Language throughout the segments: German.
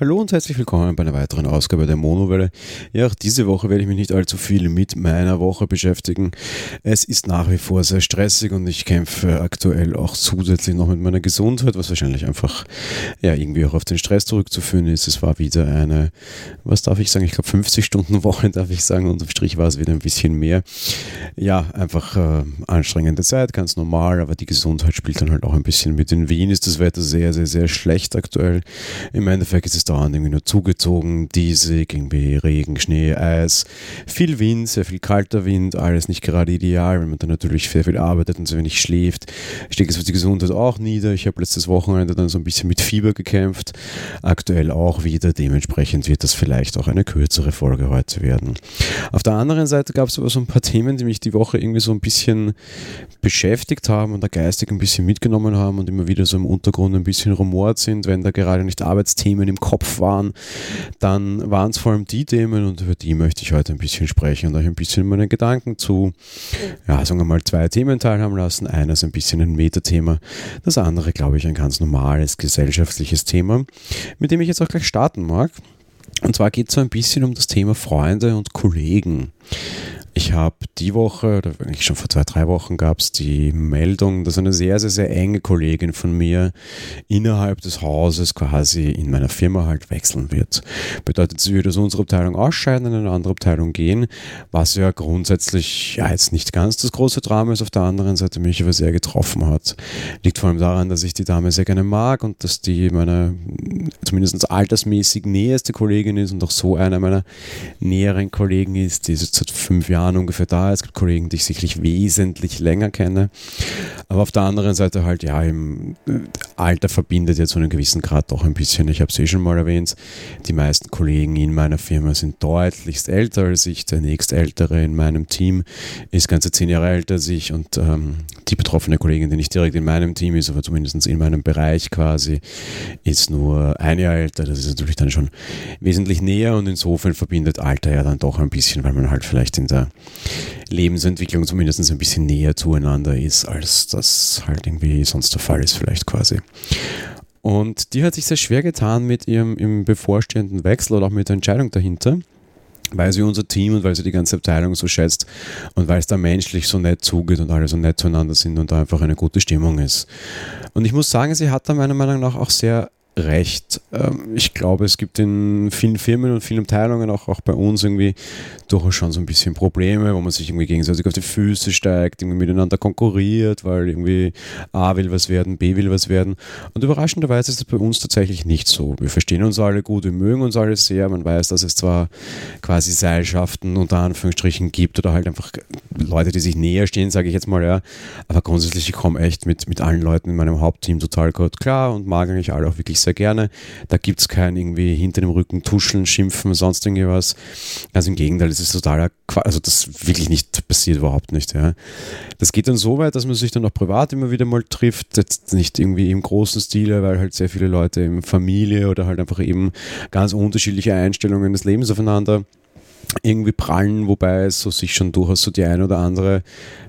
Hallo und herzlich willkommen bei einer weiteren Ausgabe der Monowelle. Ja, auch diese Woche werde ich mich nicht allzu viel mit meiner Woche beschäftigen. Es ist nach wie vor sehr stressig und ich kämpfe aktuell auch zusätzlich noch mit meiner Gesundheit, was wahrscheinlich einfach ja irgendwie auch auf den Stress zurückzuführen ist. Es war wieder eine, was darf ich sagen, ich glaube 50 Stunden Woche darf ich sagen, unterm Strich war es wieder ein bisschen mehr. Ja, einfach äh, anstrengende Zeit, ganz normal, aber die Gesundheit spielt dann halt auch ein bisschen mit. In Wien ist das Wetter sehr, sehr, sehr schlecht aktuell. Im Endeffekt ist es dauernd irgendwie nur zugezogen, diesig, irgendwie Regen, Schnee, Eis, viel Wind, sehr viel kalter Wind, alles nicht gerade ideal, wenn man dann natürlich sehr viel arbeitet und so wenig schläft, steckt es für die Gesundheit auch nieder. Ich habe letztes Wochenende dann so ein bisschen mit Fieber gekämpft, aktuell auch wieder, dementsprechend wird das vielleicht auch eine kürzere Folge heute werden. Auf der anderen Seite gab es aber so ein paar Themen, die mich die Woche irgendwie so ein bisschen beschäftigt haben und da geistig ein bisschen mitgenommen haben und immer wieder so im Untergrund ein bisschen rumort sind, wenn da gerade nicht Arbeitsthemen im Kopf Kopf waren, dann waren es vor allem die Themen und über die möchte ich heute ein bisschen sprechen und euch ein bisschen meine Gedanken zu, ja, sagen wir mal, zwei Themen teilhaben lassen. Eines ein bisschen ein Metathema, das andere, glaube ich, ein ganz normales gesellschaftliches Thema, mit dem ich jetzt auch gleich starten mag. Und zwar geht es so ein bisschen um das Thema Freunde und Kollegen. Ich habe die Woche, oder eigentlich schon vor zwei, drei Wochen, gab es die Meldung, dass eine sehr, sehr, sehr enge Kollegin von mir innerhalb des Hauses quasi in meiner Firma halt wechseln wird. Bedeutet, sie wird aus unserer Abteilung ausscheiden, in eine andere Abteilung gehen, was ja grundsätzlich ja jetzt nicht ganz das große Drama ist, auf der anderen Seite mich aber sehr getroffen hat. Liegt vor allem daran, dass ich die Dame sehr gerne mag und dass die meine zumindest altersmäßig näherste Kollegin ist und auch so einer meiner näheren Kollegen ist, die ist jetzt seit fünf Jahren Jahren ungefähr da. Es gibt Kollegen, die ich sicherlich wesentlich länger kenne. Aber auf der anderen Seite halt, ja, im äh, Alter verbindet jetzt zu einem gewissen Grad doch ein bisschen. Ich habe es eh schon mal erwähnt. Die meisten Kollegen in meiner Firma sind deutlichst älter als ich. Der nächstältere in meinem Team ist ganze zehn Jahre älter als ich und ähm, die betroffene Kollegin, die nicht direkt in meinem Team ist, aber zumindest in meinem Bereich quasi, ist nur ein Jahr älter. Das ist natürlich dann schon wesentlich näher und insofern verbindet Alter ja dann doch ein bisschen, weil man halt vielleicht in der Lebensentwicklung zumindest ein bisschen näher zueinander ist, als das halt irgendwie sonst der Fall ist, vielleicht quasi. Und die hat sich sehr schwer getan mit ihrem im bevorstehenden Wechsel oder auch mit der Entscheidung dahinter, weil sie unser Team und weil sie die ganze Abteilung so schätzt und weil es da menschlich so nett zugeht und alle so nett zueinander sind und da einfach eine gute Stimmung ist. Und ich muss sagen, sie hat da meiner Meinung nach auch sehr recht. Ähm, ich glaube, es gibt in vielen Firmen und vielen Abteilungen, auch, auch bei uns irgendwie, durchaus schon so ein bisschen Probleme, wo man sich irgendwie gegenseitig auf die Füße steigt, irgendwie miteinander konkurriert, weil irgendwie A will was werden, B will was werden. Und überraschenderweise ist das bei uns tatsächlich nicht so. Wir verstehen uns alle gut, wir mögen uns alle sehr. Man weiß, dass es zwar quasi Seilschaften unter Anführungsstrichen gibt oder halt einfach Leute, die sich näher stehen, sage ich jetzt mal, ja. Aber grundsätzlich, ich komme echt mit, mit allen Leuten in meinem Hauptteam total gut klar und mag eigentlich alle auch wirklich sehr sehr gerne. Da gibt es kein irgendwie hinter dem Rücken tuscheln, schimpfen, sonst irgendwas. Also im Gegenteil, das ist totaler Quatsch. Also das wirklich nicht passiert überhaupt nicht. Ja. Das geht dann so weit, dass man sich dann auch privat immer wieder mal trifft. Jetzt nicht irgendwie im großen Stile, weil halt sehr viele Leute in Familie oder halt einfach eben ganz unterschiedliche Einstellungen des Lebens aufeinander irgendwie prallen, wobei es so sich schon durchaus so die eine oder andere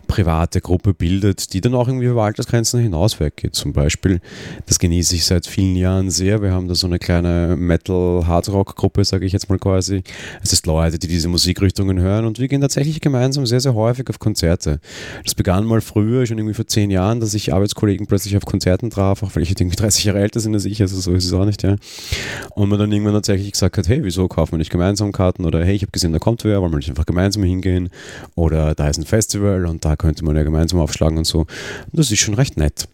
private Gruppe bildet, die dann auch irgendwie über Altersgrenzen hinaus weggeht. Zum Beispiel, das genieße ich seit vielen Jahren sehr. Wir haben da so eine kleine Metal-Hardrock-Gruppe, sage ich jetzt mal quasi. Es ist Leute, die diese Musikrichtungen hören und wir gehen tatsächlich gemeinsam sehr, sehr häufig auf Konzerte. Das begann mal früher, schon irgendwie vor zehn Jahren, dass ich Arbeitskollegen plötzlich auf Konzerten traf, auch weil ich irgendwie 30 Jahre älter sind als ich, also so ist es auch nicht, ja. Und man dann irgendwann tatsächlich gesagt hat, hey, wieso kaufen wir nicht gemeinsam Karten? Oder hey, ich habe gesehen, da kommt wer, wollen wir nicht einfach gemeinsam hingehen? Oder da ist ein Festival und da könnte man ja gemeinsam aufschlagen und so. Das ist schon recht nett.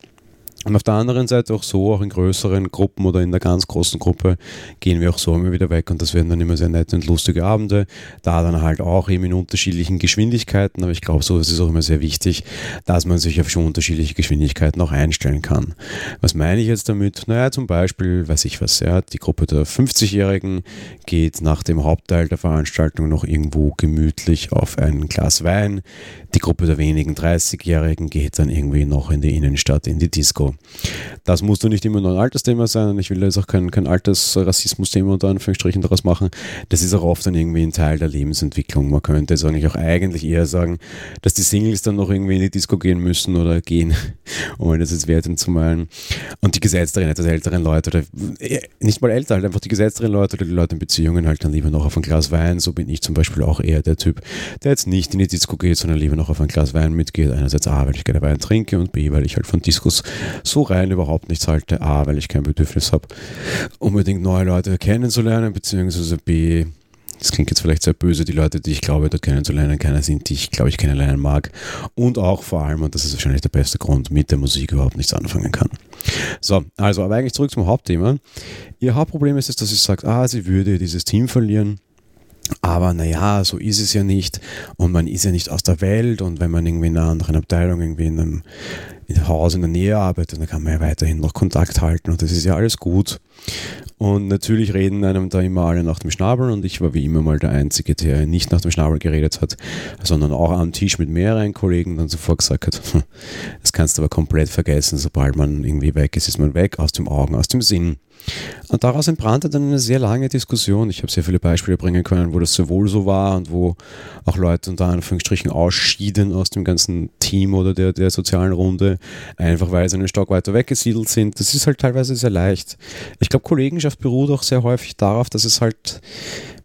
Und auf der anderen Seite auch so, auch in größeren Gruppen oder in der ganz großen Gruppe gehen wir auch so immer wieder weg und das werden dann immer sehr nette und lustige Abende. Da dann halt auch eben in unterschiedlichen Geschwindigkeiten, aber ich glaube, so ist es auch immer sehr wichtig, dass man sich auf schon unterschiedliche Geschwindigkeiten auch einstellen kann. Was meine ich jetzt damit? Naja, zum Beispiel, weiß ich was, ja, die Gruppe der 50-Jährigen geht nach dem Hauptteil der Veranstaltung noch irgendwo gemütlich auf ein Glas Wein. Die Gruppe der wenigen 30-Jährigen geht dann irgendwie noch in die Innenstadt, in die Disco. Das muss doch nicht immer nur ein Altersthema sein und ich will jetzt auch kein, kein Altersrassismus-Thema unter Anführungsstrichen daraus machen. Das ist auch oft dann irgendwie ein Teil der Lebensentwicklung. Man könnte jetzt eigentlich auch eigentlich eher sagen, dass die Singles dann noch irgendwie in die Disco gehen müssen oder gehen, um das jetzt werten zu malen. Und die gesetzteren, etwas älteren Leute oder äh, nicht mal älter, halt einfach die gesetzteren Leute oder die Leute in Beziehungen halt dann lieber noch auf ein Glas Wein. So bin ich zum Beispiel auch eher der Typ, der jetzt nicht in die Disco geht, sondern lieber noch auf ein Glas Wein mitgeht. Einerseits A, weil ich gerne Wein trinke und B, weil ich halt von Diskos so rein überhaupt nichts halte. A, weil ich kein Bedürfnis habe, unbedingt neue Leute kennenzulernen, beziehungsweise B, das klingt jetzt vielleicht sehr böse, die Leute, die ich glaube, dort kennenzulernen, keiner sind, die ich glaube, ich kennenlernen mag. Und auch vor allem, und das ist wahrscheinlich der beste Grund, mit der Musik überhaupt nichts anfangen kann. So, also, aber eigentlich zurück zum Hauptthema. Ihr Hauptproblem ist es, dass sie sagt, ah, sie würde dieses Team verlieren. Aber naja, so ist es ja nicht. Und man ist ja nicht aus der Welt. Und wenn man irgendwie in einer anderen Abteilung, irgendwie in einem, in Haus in der Nähe arbeitet, dann kann man ja weiterhin noch Kontakt halten. Und das ist ja alles gut. Und natürlich reden einem da immer alle nach dem Schnabel. Und ich war wie immer mal der Einzige, der nicht nach dem Schnabel geredet hat, sondern auch am Tisch mit mehreren Kollegen dann sofort gesagt hat, das kannst du aber komplett vergessen. Sobald man irgendwie weg ist, ist man weg, aus dem Augen, aus dem Sinn. Und daraus entbrannte dann eine sehr lange Diskussion. Ich habe sehr viele Beispiele bringen können, wo das sowohl so war und wo auch Leute unter Anführungsstrichen ausschieden aus dem ganzen Team oder der, der sozialen Runde, einfach weil sie einen Stock weiter weggesiedelt sind. Das ist halt teilweise sehr leicht. Ich glaube, Kollegenschaft beruht auch sehr häufig darauf, dass es halt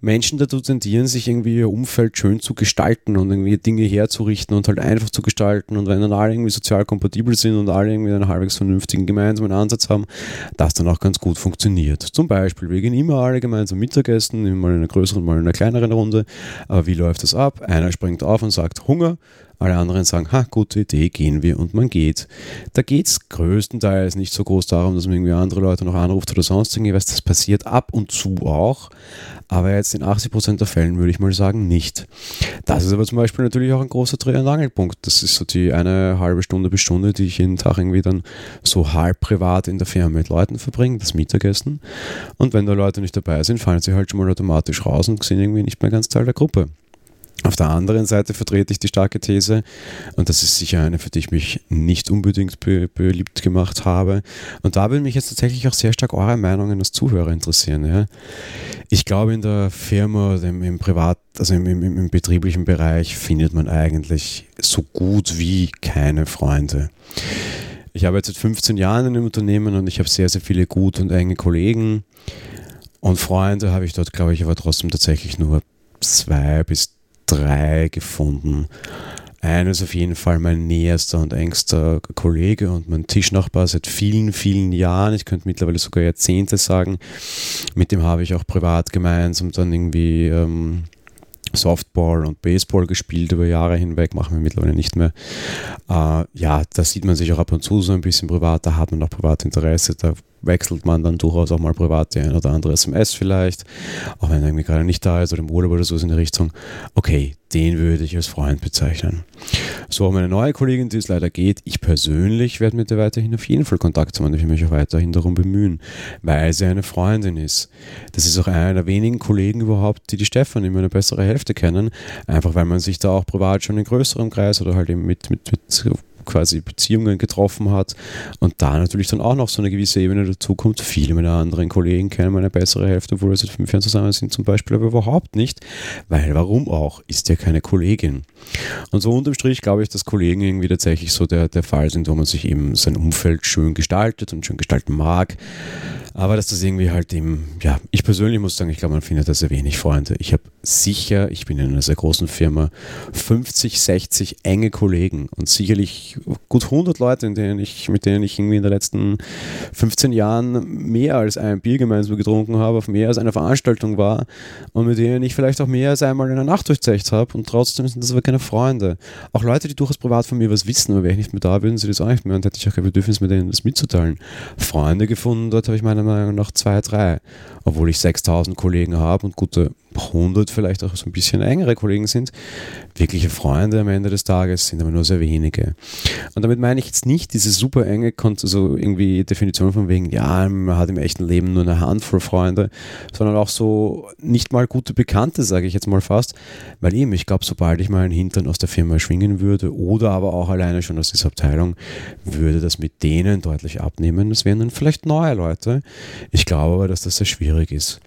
Menschen dazu tendieren, sich irgendwie ihr Umfeld schön zu gestalten und irgendwie Dinge herzurichten und halt einfach zu gestalten. Und wenn dann alle irgendwie sozial kompatibel sind und alle irgendwie einen halbwegs vernünftigen gemeinsamen Ansatz haben, das dann auch ganz gut funktioniert. Zum Beispiel, wir gehen immer alle gemeinsam Mittagessen, immer in einer größeren, mal in einer kleineren Runde. Aber wie läuft das ab? Einer springt auf und sagt Hunger. Alle anderen sagen, ha, gute Idee, gehen wir und man geht. Da geht es größtenteils nicht so groß darum, dass man irgendwie andere Leute noch anruft oder sonst irgendwas. Das passiert ab und zu auch. Aber jetzt in 80% der Fällen würde ich mal sagen, nicht. Das ist aber zum Beispiel natürlich auch ein großer Dreh- und Angelpunkt. Das ist so die eine halbe Stunde bis Stunde, die ich jeden Tag irgendwie dann so halb privat in der Firma mit Leuten verbringe, das Mittagessen. Und wenn da Leute nicht dabei sind, fallen sie halt schon mal automatisch raus und sind irgendwie nicht mehr ganz Teil der Gruppe. Auf der anderen Seite vertrete ich die starke These, und das ist sicher eine, für die ich mich nicht unbedingt be beliebt gemacht habe. Und da würde mich jetzt tatsächlich auch sehr stark eure Meinungen als Zuhörer interessieren. Ja. Ich glaube, in der Firma, im, im Privat, also im, im, im betrieblichen Bereich findet man eigentlich so gut wie keine Freunde. Ich arbeite seit 15 Jahren in einem Unternehmen und ich habe sehr, sehr viele gute und enge Kollegen. Und Freunde habe ich dort, glaube ich, aber trotzdem tatsächlich nur zwei bis drei gefunden. Einer ist auf jeden Fall mein näherster und engster Kollege und mein Tischnachbar seit vielen, vielen Jahren. Ich könnte mittlerweile sogar Jahrzehnte sagen. Mit dem habe ich auch privat gemeinsam dann irgendwie ähm, Softball und Baseball gespielt über Jahre hinweg, machen wir mittlerweile nicht mehr. Äh, ja, da sieht man sich auch ab und zu so ein bisschen privat, da hat man auch Privatinteresse, da wechselt man dann durchaus auch mal privat die ein oder andere SMS vielleicht, auch wenn er irgendwie gerade nicht da ist oder im Urlaub oder so ist in der Richtung. Okay, den würde ich als Freund bezeichnen. So, meine neue Kollegin, die es leider geht, ich persönlich werde mit der weiterhin auf jeden Fall Kontakt haben und ich will mich auch weiterhin darum bemühen, weil sie eine Freundin ist. Das ist auch einer der wenigen Kollegen überhaupt, die die Stefan immer eine bessere Hälfte kennen, einfach weil man sich da auch privat schon in größerem Kreis oder halt eben mit, mit, mit quasi Beziehungen getroffen hat und da natürlich dann auch noch so eine gewisse Ebene dazu kommt. Viele meiner anderen Kollegen kennen meine bessere Hälfte, obwohl wir seit fünf Jahren zusammen sind zum Beispiel, aber überhaupt nicht, weil warum auch? Ist ja keine Kollegin. Und so unterm Strich glaube ich, dass Kollegen irgendwie tatsächlich so der, der Fall sind, wo man sich eben sein Umfeld schön gestaltet und schön gestalten mag. Aber dass das irgendwie halt eben, ja, ich persönlich muss sagen, ich glaube, man findet da sehr wenig Freunde. Ich habe sicher, ich bin in einer sehr großen Firma, 50, 60 enge Kollegen und sicherlich gut 100 Leute, in denen ich, mit denen ich irgendwie in den letzten 15 Jahren mehr als ein Bier gemeinsam getrunken habe, auf mehr als eine Veranstaltung war und mit denen ich vielleicht auch mehr als einmal in der Nacht durchzecht habe und trotzdem sind das aber keine Freunde. Auch Leute, die durchaus privat von mir was wissen, aber wäre ich nicht mehr da, würden sie das auch nicht mehr und hätte ich auch kein Bedürfnis, mit denen das mitzuteilen. Freunde gefunden, dort habe ich meiner Meinung nach zwei, drei, obwohl ich 6000 Kollegen habe und gute 100 vielleicht auch so ein bisschen engere Kollegen sind. Wirkliche Freunde am Ende des Tages sind aber nur sehr wenige. Und damit meine ich jetzt nicht diese super enge, also irgendwie Definition von wegen, ja, man hat im echten Leben nur eine Handvoll Freunde, sondern auch so nicht mal gute Bekannte, sage ich jetzt mal fast, weil eben, ich glaube, sobald ich mal einen Hintern aus der Firma schwingen würde oder aber auch alleine schon aus dieser Abteilung, würde das mit denen deutlich abnehmen. Das wären dann vielleicht neue Leute. Ich glaube aber, dass das sehr schwierig ist.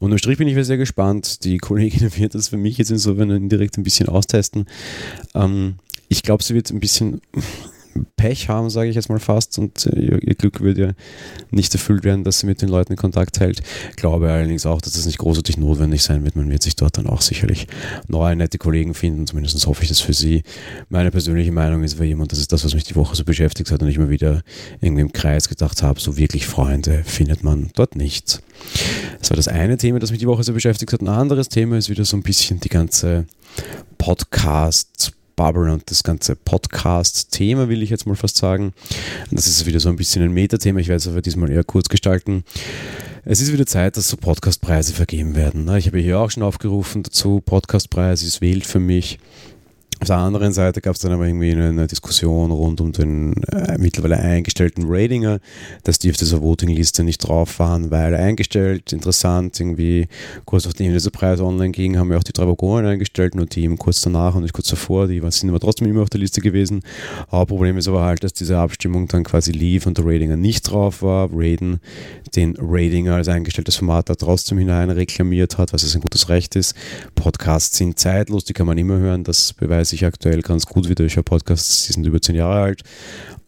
Und im Strich bin ich sehr gespannt. Die Kollegin wird das für mich jetzt insofern indirekt ein bisschen austesten. Ähm, ich glaube, sie wird ein bisschen Pech haben, sage ich jetzt mal fast, und äh, ihr, ihr, Glück wird ja nicht erfüllt werden, dass sie mit den Leuten in Kontakt hält. Glaube allerdings auch, dass das nicht großartig notwendig sein wird. Man wird sich dort dann auch sicherlich neue, nette Kollegen finden. Zumindest hoffe ich das für sie. Meine persönliche Meinung ist, für jemand, das ist das, was mich die Woche so beschäftigt hat und ich mal wieder irgendwie im Kreis gedacht habe, so wirklich Freunde findet man dort nicht. Das war das eine Thema, das mich die Woche so beschäftigt hat. Ein anderes Thema ist wieder so ein bisschen die ganze Podcast- Bubble und das ganze Podcast-Thema, will ich jetzt mal fast sagen. Das ist wieder so ein bisschen ein Metathema, ich werde es aber diesmal eher kurz gestalten. Es ist wieder Zeit, dass so Podcastpreise vergeben werden. Ich habe hier auch schon aufgerufen dazu, Podcastpreis ist wählt für mich. Auf der anderen Seite gab es dann aber irgendwie eine, eine, Diskussion rund um den äh, mittlerweile eingestellten Ratinger, dass die auf dieser Votingliste nicht drauf waren, weil eingestellt, interessant, irgendwie kurz nachdem dieser Preis online ging, haben wir auch die drei Vagonen eingestellt, nur die eben kurz danach und nicht kurz davor, die sind aber trotzdem immer auf der Liste gewesen. Hauptproblem ist aber halt, dass diese Abstimmung dann quasi lief und der Ratinger nicht drauf war. Raiden den Ratinger als eingestelltes Format da trotzdem hinein reklamiert hat, was es ein gutes Recht ist. Podcasts sind zeitlos, die kann man immer hören, das beweist sich aktuell ganz gut wieder. Ich höre Podcasts, die sind über zehn Jahre alt.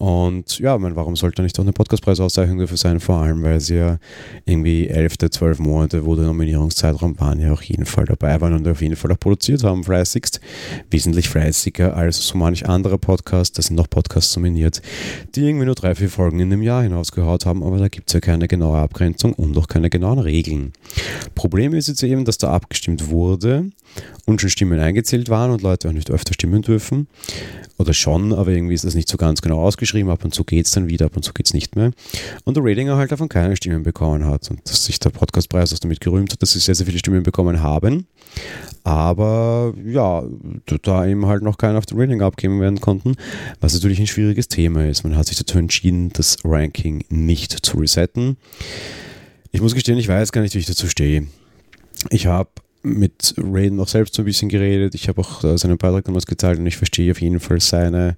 Und ja, meine, warum sollte nicht auch eine Podcastpreisauszeichnung dafür sein? Vor allem, weil sie ja irgendwie elf, zwölf Monate, wo der Nominierungszeitraum waren, ja auch jeden Fall dabei waren und auf jeden Fall auch produziert haben, fleißigst. Wesentlich fleißiger als so manch anderer Podcast. Da sind noch Podcasts nominiert, die irgendwie nur drei, vier Folgen in einem Jahr hinausgehaut haben, aber da gibt es ja keine genaue Abgrenzung und auch keine genauen Regeln. Problem ist jetzt eben, dass da abgestimmt wurde und schon Stimmen eingezählt waren und Leute auch nicht öfter stimmen dürfen. Oder schon, aber irgendwie ist das nicht so ganz genau ausgeschrieben. Ab und zu geht es dann wieder, ab und zu geht es nicht mehr. Und der Ratinger halt davon keine Stimmen bekommen hat. Und dass sich der Podcastpreis auch damit gerühmt hat, dass sie sehr, sehr viele Stimmen bekommen haben. Aber ja, da eben halt noch keinen auf den Rating abgeben werden konnten, was natürlich ein schwieriges Thema ist. Man hat sich dazu entschieden, das Ranking nicht zu resetten. Ich muss gestehen, ich weiß gar nicht, wie ich dazu stehe. Ich habe mit Raiden auch selbst so ein bisschen geredet. Ich habe auch äh, seinen Beitrag damals geteilt und ich verstehe auf jeden Fall seine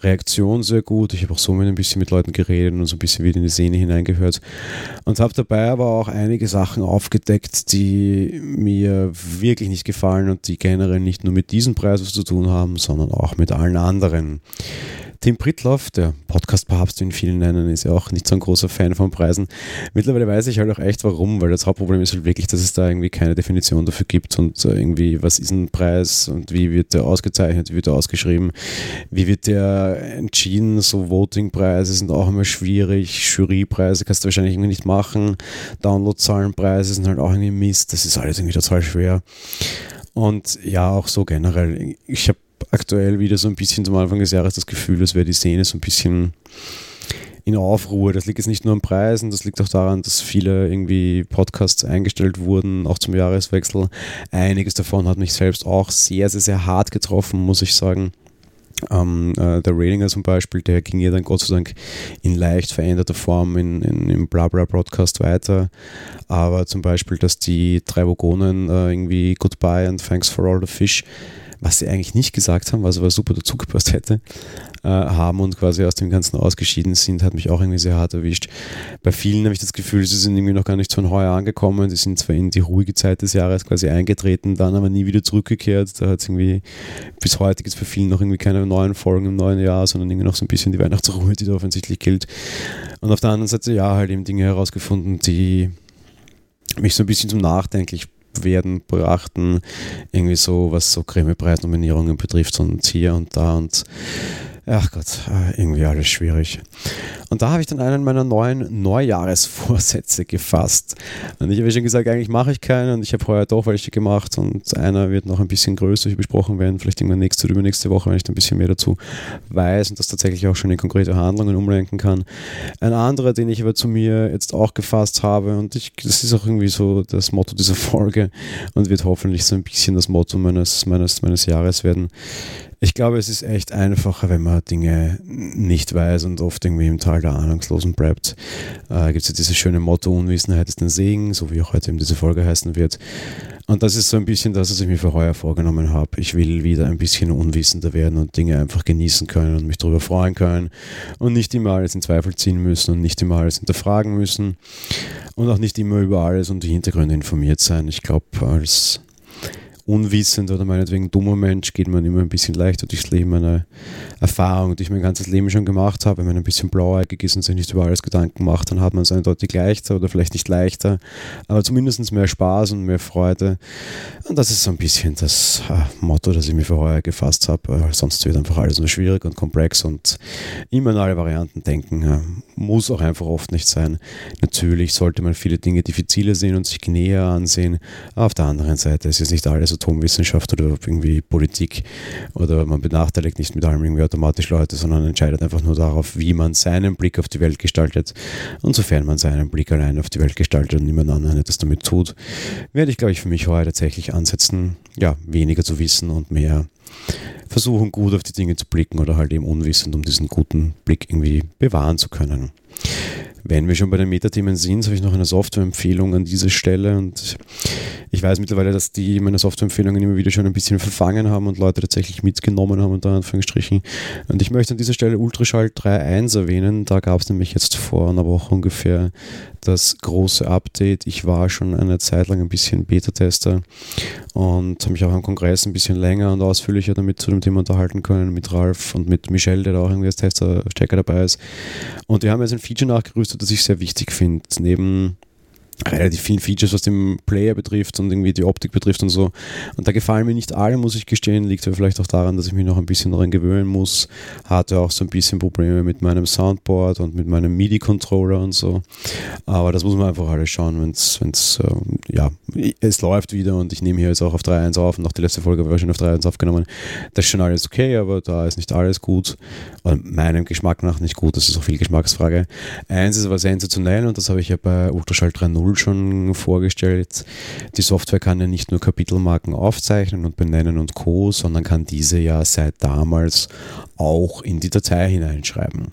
Reaktion sehr gut. Ich habe auch so ein bisschen mit Leuten geredet und so ein bisschen wieder in die Szene hineingehört und habe dabei aber auch einige Sachen aufgedeckt, die mir wirklich nicht gefallen und die generell nicht nur mit diesem Preis was zu tun haben, sondern auch mit allen anderen. Tim Pritloff, der Podcast-Papst, den vielen nennen, ist ja auch nicht so ein großer Fan von Preisen. Mittlerweile weiß ich halt auch echt warum, weil das Hauptproblem ist halt wirklich, dass es da irgendwie keine Definition dafür gibt und irgendwie, was ist ein Preis und wie wird der ausgezeichnet, wie wird der ausgeschrieben, wie wird der entschieden, so Voting-Preise sind auch immer schwierig, Jurypreise kannst du wahrscheinlich irgendwie nicht machen, Download-Zahlenpreise sind halt auch irgendwie Mist, das ist alles irgendwie total schwer. Und ja, auch so generell. Ich habe aktuell wieder so ein bisschen zum Anfang des Jahres das Gefühl, als wäre die Szene so ein bisschen in Aufruhr. Das liegt jetzt nicht nur am Preisen, das liegt auch daran, dass viele irgendwie Podcasts eingestellt wurden, auch zum Jahreswechsel. Einiges davon hat mich selbst auch sehr, sehr, sehr hart getroffen, muss ich sagen. Ähm, äh, der Ratinger zum Beispiel, der ging ja dann Gott sei Dank in leicht veränderter Form in, in, im Blabla-Broadcast weiter. Aber zum Beispiel, dass die drei Vogonen äh, irgendwie Goodbye and Thanks for all the Fish was sie eigentlich nicht gesagt haben, was aber super dazu gepasst hätte, äh, haben und quasi aus dem Ganzen ausgeschieden sind, hat mich auch irgendwie sehr hart erwischt. Bei vielen habe ich das Gefühl, sie sind irgendwie noch gar nicht von heuer angekommen, die sind zwar in die ruhige Zeit des Jahres quasi eingetreten, dann aber nie wieder zurückgekehrt. Da hat es irgendwie, bis heute gibt es bei vielen noch irgendwie keine neuen Folgen im neuen Jahr, sondern irgendwie noch so ein bisschen die Weihnachtsruhe, die da offensichtlich gilt. Und auf der anderen Seite, ja, halt eben Dinge herausgefunden, die mich so ein bisschen zum Nachdenklich werden brachten. Irgendwie so, was so Grimme-Preisnominierungen betrifft und hier und da und ach Gott, äh, irgendwie alles schwierig. Und da habe ich dann einen meiner neuen Neujahresvorsätze gefasst. Und ich habe schon gesagt, eigentlich mache ich keinen und ich habe heuer doch welche gemacht und einer wird noch ein bisschen größer besprochen werden, vielleicht irgendwann nächste oder übernächste Woche, wenn ich dann ein bisschen mehr dazu weiß und das tatsächlich auch schon in konkrete Handlungen umlenken kann. Ein anderer, den ich aber zu mir jetzt auch gefasst habe und ich, das ist auch irgendwie so das Motto dieser Folge und wird hoffentlich so ein bisschen das Motto meines, meines, meines Jahres werden ich glaube, es ist echt einfacher, wenn man Dinge nicht weiß und oft irgendwie im Tal der Ahnungslosen bleibt. Äh, Gibt es ja dieses schöne Motto, Unwissenheit ist ein Segen, so wie auch heute eben diese Folge heißen wird. Und das ist so ein bisschen das, was ich mir für heuer vorgenommen habe. Ich will wieder ein bisschen unwissender werden und Dinge einfach genießen können und mich darüber freuen können und nicht immer alles in Zweifel ziehen müssen und nicht immer alles hinterfragen müssen und auch nicht immer über alles und die Hintergründe informiert sein. Ich glaube, als unwissend oder meinetwegen dummer Mensch geht man immer ein bisschen leichter durchs Leben. Eine Erfahrung, die ich mein ganzes Leben schon gemacht habe, wenn man ein bisschen blauäugig ist und sich nicht über alles Gedanken macht, dann hat man es eindeutig leichter oder vielleicht nicht leichter, aber zumindest mehr Spaß und mehr Freude. Und das ist so ein bisschen das äh, Motto, das ich mir für heuer gefasst habe. sonst wird einfach alles nur schwierig und komplex und immer in alle Varianten denken. muss auch einfach oft nicht sein. Natürlich sollte man viele Dinge diffizile sehen und sich näher ansehen. Auf der anderen Seite ist es nicht alles Atomwissenschaft oder irgendwie Politik oder man benachteiligt nicht mit allem irgendwie automatisch Leute, sondern entscheidet einfach nur darauf, wie man seinen Blick auf die Welt gestaltet. Und sofern man seinen Blick allein auf die Welt gestaltet und niemand anderen etwas damit tut, werde ich, glaube ich, für mich heute tatsächlich ansetzen, ja, weniger zu wissen und mehr versuchen, gut auf die Dinge zu blicken oder halt eben unwissend, um diesen guten Blick irgendwie bewahren zu können. Wenn wir schon bei den Metathemen sind, habe ich noch eine Softwareempfehlung an dieser Stelle und ich weiß mittlerweile, dass die meine Softwareempfehlungen immer wieder schon ein bisschen verfangen haben und Leute tatsächlich mitgenommen haben, unter Anführungsstrichen. Und ich möchte an dieser Stelle Ultraschall 3.1 erwähnen. Da gab es nämlich jetzt vor einer Woche ungefähr das große Update. Ich war schon eine Zeit lang ein bisschen Beta-Tester und habe mich auch am Kongress ein bisschen länger und ausführlicher damit zu dem Thema unterhalten können, mit Ralf und mit Michelle, der da auch irgendwie als Tester-Stecker dabei ist. Und wir haben jetzt ein Feature nachgerüstet, das ich sehr wichtig finde. Neben relativ vielen Features, was den Player betrifft und irgendwie die Optik betrifft und so. Und da gefallen mir nicht alle, muss ich gestehen. Liegt aber vielleicht auch daran, dass ich mich noch ein bisschen daran gewöhnen muss. Hatte auch so ein bisschen Probleme mit meinem Soundboard und mit meinem MIDI-Controller und so. Aber das muss man einfach alles schauen, wenn es, äh, ja, es läuft wieder und ich nehme hier jetzt auch auf 3.1 auf und auch die letzte Folge war schon auf 3.1 aufgenommen. Das ist schon alles okay, aber da ist nicht alles gut. Und meinem Geschmack nach nicht gut, das ist auch viel Geschmacksfrage. Eins ist aber sensationell und das habe ich ja bei Ultraschall 3.0 Tool schon vorgestellt. Die Software kann ja nicht nur Kapitelmarken aufzeichnen und benennen und Co., sondern kann diese ja seit damals auch in die Datei hineinschreiben.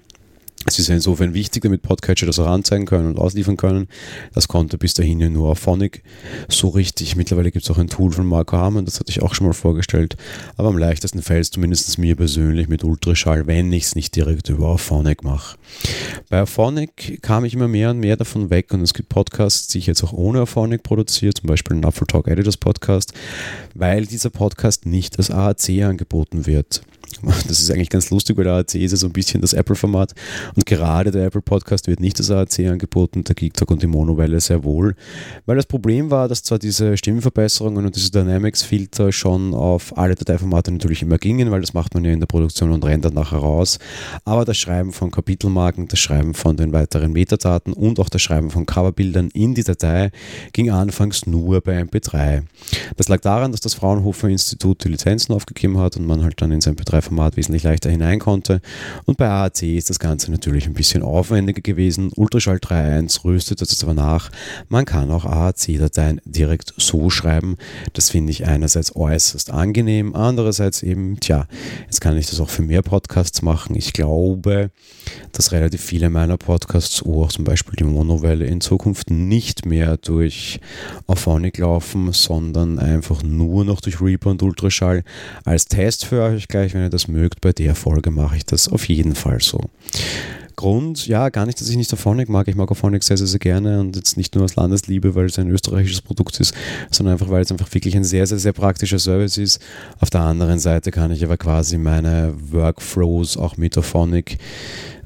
Es ist insofern wichtig, damit Podcatcher das auch anzeigen können und ausliefern können. Das konnte bis dahin ja nur auf Phonic so richtig. Mittlerweile gibt es auch ein Tool von Marco Hamann, das hatte ich auch schon mal vorgestellt. Aber am leichtesten fällt es zumindest mir persönlich mit Ultraschall, wenn ich es nicht direkt über Phonic mache. Bei Phonic kam ich immer mehr und mehr davon weg und es gibt Podcasts, die ich jetzt auch ohne Phonic produziere, zum Beispiel den Apple Talk Editors Podcast, weil dieser Podcast nicht als AAC angeboten wird. Das ist eigentlich ganz lustig, weil der AAC ist ja so ein bisschen das Apple-Format und gerade der Apple-Podcast wird nicht das AAC angeboten, der Geek und die Monowelle sehr wohl. Weil das Problem war, dass zwar diese Stimmenverbesserungen und diese Dynamics-Filter schon auf alle Dateiformate natürlich immer gingen, weil das macht man ja in der Produktion und rendert nachher raus, aber das Schreiben von Kapitelmarken, das Schreiben von den weiteren Metadaten und auch das Schreiben von Coverbildern in die Datei ging anfangs nur bei MP3. Das lag daran, dass das Fraunhofer Institut die Lizenzen aufgegeben hat und man halt dann ins MP3 MP3-Format wesentlich leichter hinein konnte. Und bei AAC ist das Ganze natürlich ein bisschen aufwendiger gewesen. Ultraschall 3.1 rüstet das aber nach. Man kann auch AAC-Dateien direkt so schreiben. Das finde ich einerseits äußerst angenehm, andererseits eben, tja, jetzt kann ich das auch für mehr Podcasts machen. Ich glaube, dass relativ viele meiner Podcasts, auch zum Beispiel die Monowelle, in Zukunft nicht mehr durch Auphonic laufen, sondern einfach nur noch durch Reaper und Ultraschall. Als Test für euch gleich, wenn ihr das mögt, bei der Folge mache ich das auf jeden Fall so. Grund, ja, gar nicht, dass ich nicht Auphonic mag. Ich mag Auphonic sehr, sehr, sehr gerne und jetzt nicht nur aus Landesliebe, weil es ein österreichisches Produkt ist, sondern einfach, weil es einfach wirklich ein sehr, sehr, sehr praktischer Service ist. Auf der anderen Seite kann ich aber quasi meine Workflows auch mit Auphonic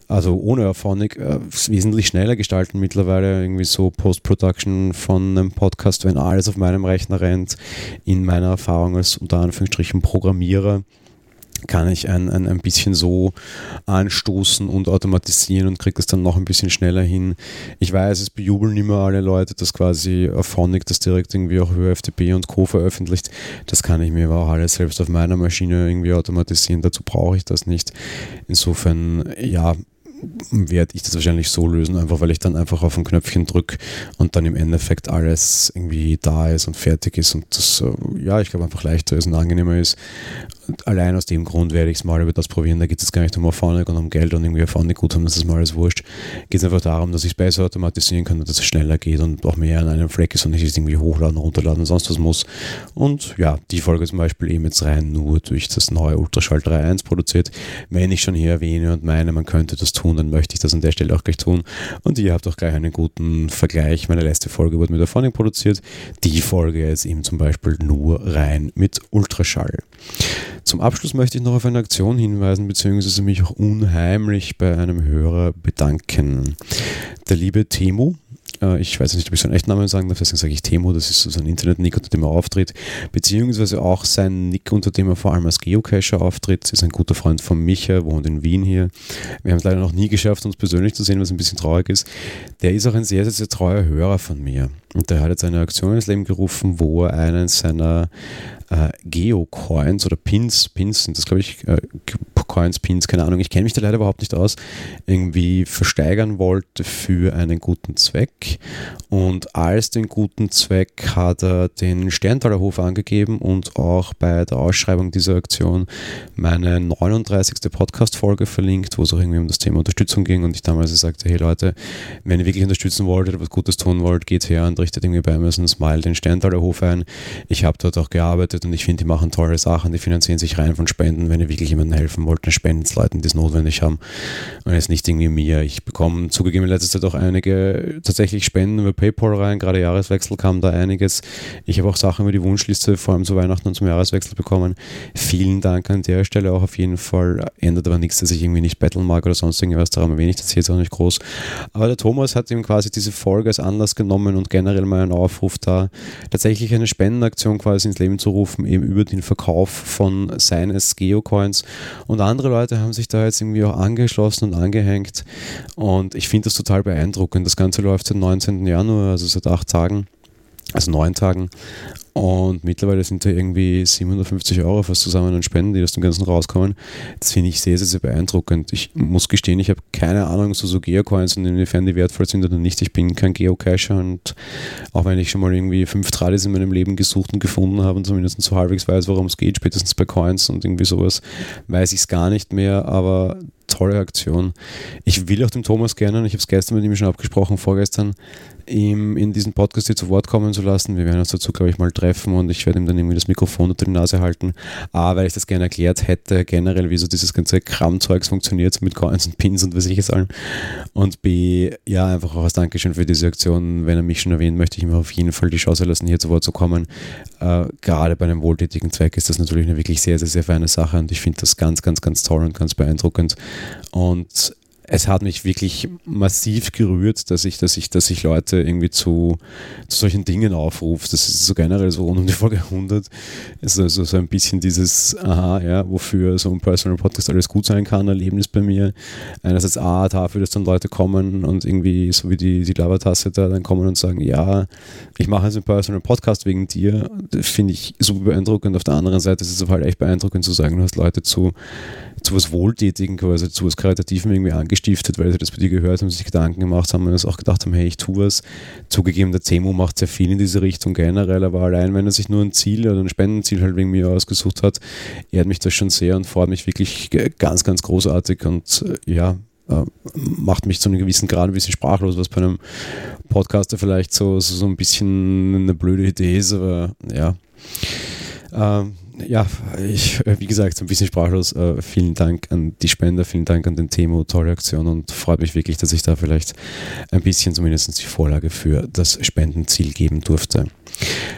also ohne Auphonic äh, wesentlich schneller gestalten mittlerweile. Irgendwie so Post-Production von einem Podcast, wenn alles auf meinem Rechner rennt, in meiner Erfahrung als unter Anführungsstrichen Programmierer kann ich ein, ein, ein bisschen so anstoßen und automatisieren und kriege das dann noch ein bisschen schneller hin. Ich weiß, es bejubeln immer alle Leute, dass quasi Phonic das direkt irgendwie auch über FTP und Co. veröffentlicht. Das kann ich mir aber auch alles selbst auf meiner Maschine irgendwie automatisieren. Dazu brauche ich das nicht. Insofern, ja, werde ich das wahrscheinlich so lösen, einfach weil ich dann einfach auf ein Knöpfchen drücke und dann im Endeffekt alles irgendwie da ist und fertig ist und das, ja, ich glaube einfach leichter ist und angenehmer ist. Und allein aus dem Grund werde ich es mal über das probieren. Da geht es gar nicht um Auphonic und um Geld und irgendwie Auphonic gut haben, das ist mal alles wurscht. Geht es einfach darum, dass ich es besser automatisieren kann, dass es schneller geht und auch mehr an einem Fleck ist und nicht irgendwie hochladen, runterladen und sonst was muss. Und ja, die Folge zum Beispiel eben jetzt rein nur durch das neue Ultraschall 3.1 produziert. Wenn ich schon hier erwähne und meine, man könnte das tun, dann möchte ich das an der Stelle auch gleich tun. Und ihr habt auch gleich einen guten Vergleich. Meine letzte Folge wurde mit Auphonic produziert. Die Folge jetzt eben zum Beispiel nur rein mit Ultraschall. Zum Abschluss möchte ich noch auf eine Aktion hinweisen, beziehungsweise mich auch unheimlich bei einem Hörer bedanken. Der liebe Temu, äh, ich weiß nicht, ob ich seinen echten Namen sagen darf, deswegen sage ich Temo, das ist so sein Internet-Nick, unter dem er auftritt, beziehungsweise auch sein Nick, unter dem er vor allem als Geocacher auftritt, ist ein guter Freund von Micha, wohnt in Wien hier. Wir haben es leider noch nie geschafft, uns persönlich zu sehen, was ein bisschen traurig ist. Der ist auch ein sehr, sehr, sehr treuer Hörer von mir. Und der hat jetzt eine Aktion ins Leben gerufen, wo er einen seiner äh, Geocoins oder Pins, Pins sind das glaube ich, äh, Coins, Pins, keine Ahnung, ich kenne mich da leider überhaupt nicht aus, irgendwie versteigern wollte für einen guten Zweck. Und als den guten Zweck hat er den Sterntaler Hof angegeben und auch bei der Ausschreibung dieser Aktion meine 39. Podcast-Folge verlinkt, wo es auch irgendwie um das Thema Unterstützung ging und ich damals sagte, hey Leute, wenn ihr wirklich unterstützen wollt oder was Gutes tun wollt, geht her und richtet irgendwie bei Amazon Smile den Sterntaler Hof ein. Ich habe dort auch gearbeitet und ich finde, die machen tolle Sachen, die finanzieren sich rein von Spenden, wenn ihr wirklich jemandem helfen wollt sollten spenden Leuten, die es notwendig haben. Und jetzt nicht irgendwie mir. Ich bekomme zugegeben in letzter Zeit auch einige tatsächlich Spenden über PayPal rein. Gerade Jahreswechsel kam da einiges. Ich habe auch Sachen über die Wunschliste vor allem zu Weihnachten und zum Jahreswechsel bekommen. Vielen Dank an der Stelle auch auf jeden Fall. Ändert aber nichts, dass ich irgendwie nicht betteln mag oder sonst irgendwas. Darum erwähne ich das jetzt auch nicht groß. Aber der Thomas hat ihm quasi diese Folge als Anlass genommen und generell mal einen Aufruf da, tatsächlich eine Spendenaktion quasi ins Leben zu rufen, eben über den Verkauf von seines Geocoins und andere Leute haben sich da jetzt irgendwie auch angeschlossen und angehängt. Und ich finde das total beeindruckend. Das Ganze läuft seit 19. Januar, also seit acht Tagen, also neun Tagen. Und mittlerweile sind da irgendwie 750 Euro fast zusammen an Spenden, die aus dem Ganzen rauskommen. Das finde ich sehr, sehr, sehr beeindruckend. Ich muss gestehen, ich habe keine Ahnung so, so Geocoins und inwiefern die wertvoll sind oder nicht. Ich bin kein Geocacher und auch wenn ich schon mal irgendwie fünf Tradis in meinem Leben gesucht und gefunden habe und zumindest so halbwegs weiß, worum es geht, spätestens bei Coins und irgendwie sowas, weiß ich es gar nicht mehr. Aber tolle Aktion. Ich will auch dem Thomas gerne, ich habe es gestern mit ihm schon abgesprochen, vorgestern, ihm in diesen Podcast hier zu Wort kommen zu lassen. Wir werden uns dazu, glaube ich, mal treffen und ich werde ihm dann irgendwie das Mikrofon unter die Nase halten. A, weil ich das gerne erklärt hätte, generell, wie so dieses ganze Kramzeugs funktioniert mit Coins und Pins und was ich es allen. Und B, ja, einfach auch als Dankeschön für diese Aktion. Wenn er mich schon erwähnt, möchte ich ihm auf jeden Fall die Chance lassen, hier zu Wort zu kommen. Äh, gerade bei einem wohltätigen Zweck ist das natürlich eine wirklich sehr, sehr, sehr feine Sache und ich finde das ganz, ganz, ganz toll und ganz beeindruckend. Und es hat mich wirklich massiv gerührt, dass ich, dass ich, dass ich Leute irgendwie zu, zu solchen Dingen aufrufe. Das ist so generell so rund um die Folge 100. Es ist also so ein bisschen dieses, aha, ja, wofür so ein Personal Podcast alles gut sein kann, Erlebnis bei mir. Einerseits A, dafür, dass dann Leute kommen und irgendwie, so wie die, die Labertasse da, dann kommen und sagen, ja, ich mache jetzt einen Personal Podcast wegen dir. Das finde ich super beeindruckend. Auf der anderen Seite ist es halt echt beeindruckend zu sagen, du hast Leute zu zu was Wohltätigen quasi, zu was Karitativen irgendwie angestiftet, weil sie das bei dir gehört haben, sich Gedanken gemacht haben und es auch gedacht haben, hey, ich tue was. Zugegeben, der Zemo macht sehr viel in diese Richtung generell, aber allein, wenn er sich nur ein Ziel oder ein Spendenziel halt wegen mir ausgesucht hat, ehrt mich das schon sehr und freut mich wirklich ganz, ganz großartig und äh, ja, äh, macht mich zu einem gewissen Grad ein bisschen sprachlos, was bei einem Podcaster vielleicht so, so, so ein bisschen eine blöde Idee ist, aber ja. Ähm, ja, ich, äh, wie gesagt, ein bisschen sprachlos. Äh, vielen Dank an die Spender, vielen Dank an den Temo, tolle Aktion und freut mich wirklich, dass ich da vielleicht ein bisschen zumindest die Vorlage für das Spendenziel geben durfte.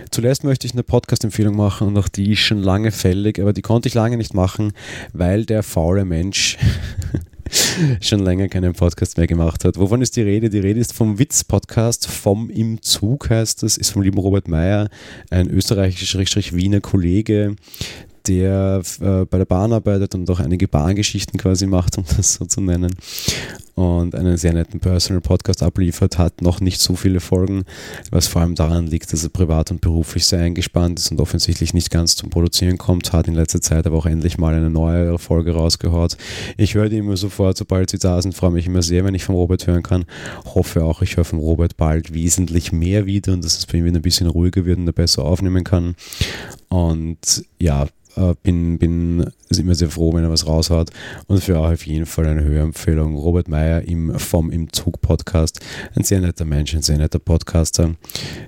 Zuletzt möchte ich eine Podcast-Empfehlung machen und auch die ist schon lange fällig, aber die konnte ich lange nicht machen, weil der faule Mensch schon länger keinen Podcast mehr gemacht hat. Wovon ist die Rede? Die Rede ist vom Witz-Podcast, vom Im Zug heißt das, ist vom lieben Robert Meyer, ein österreichischer Wiener Kollege, der äh, bei der Bahn arbeitet und auch einige Bahngeschichten quasi macht, um das so zu nennen und einen sehr netten Personal Podcast abliefert, hat noch nicht so viele Folgen, was vor allem daran liegt, dass er privat und beruflich sehr eingespannt ist und offensichtlich nicht ganz zum Produzieren kommt, hat in letzter Zeit aber auch endlich mal eine neue Folge rausgehaut. Ich höre die immer sofort, sobald sie da sind, freue mich immer sehr, wenn ich von Robert hören kann. Hoffe auch, ich höre von Robert bald wesentlich mehr wieder und dass es bei ihm wieder ein bisschen ruhiger wird und er besser aufnehmen kann. Und ja, äh, bin, bin immer sehr froh, wenn er was raushaut. Und für euch auf jeden Fall eine Hörempfehlung. Robert Meyer im vom Im Zug Podcast. Ein sehr netter Mensch, ein sehr netter Podcaster.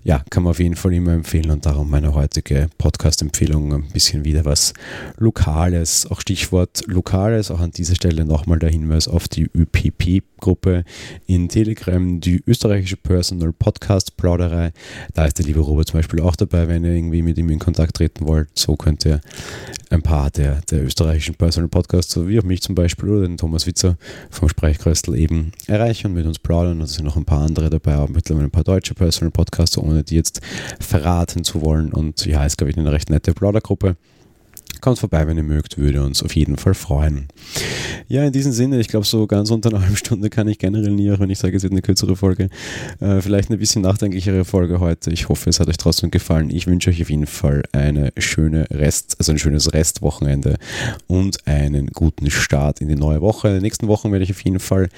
Ja, kann man auf jeden Fall immer empfehlen und darum meine heutige Podcast-Empfehlung ein bisschen wieder was Lokales. Auch Stichwort Lokales. Auch an dieser Stelle nochmal der Hinweis auf die ÖPP-Gruppe in Telegram, die österreichische Personal Podcast Plauderei. Da ist der liebe Robert zum Beispiel auch dabei, wenn ihr irgendwie mit ihm in Kontakt treten wollt. So könnt ihr ein paar der, der österreichischen Personal Podcasts, so wie auch mich zum Beispiel oder den Thomas Witzer vom Sprechkröstel eben erreichen und mit uns plaudern. Es sind noch ein paar andere dabei, auch mittlerweile ein paar deutsche Personal Podcasts, ohne die jetzt verraten zu wollen. Und ja, ist, glaube ich, eine recht nette Plaudergruppe. Kommt vorbei, wenn ihr mögt, würde uns auf jeden Fall freuen. Ja, in diesem Sinne, ich glaube, so ganz unter einer halben Stunde kann ich generell nie, auch wenn ich sage, es wird eine kürzere Folge. Äh, vielleicht eine bisschen nachdenklichere Folge heute. Ich hoffe, es hat euch trotzdem gefallen. Ich wünsche euch auf jeden Fall eine schöne Rest, also ein schönes Restwochenende und einen guten Start in die neue Woche. In den nächsten Wochen werde ich auf jeden Fall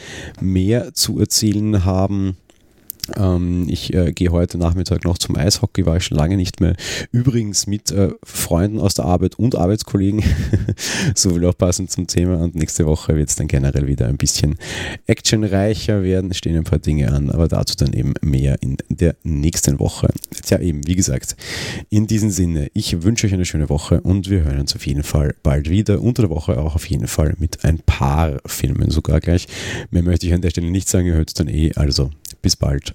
mehr zu erzählen haben. Ähm, ich äh, gehe heute Nachmittag noch zum Eishockey, war ich schon lange nicht mehr. Übrigens mit äh, Freunden aus der Arbeit und Arbeitskollegen. so will auch passend zum Thema. Und nächste Woche wird es dann generell wieder ein bisschen actionreicher werden. Stehen ein paar Dinge an, aber dazu dann eben mehr in der nächsten Woche. Tja, eben, wie gesagt, in diesem Sinne, ich wünsche euch eine schöne Woche und wir hören uns auf jeden Fall bald wieder. Unter der Woche auch auf jeden Fall mit ein paar Filmen sogar gleich. Mehr möchte ich an der Stelle nicht sagen, ihr hört es dann eh. Also bis bald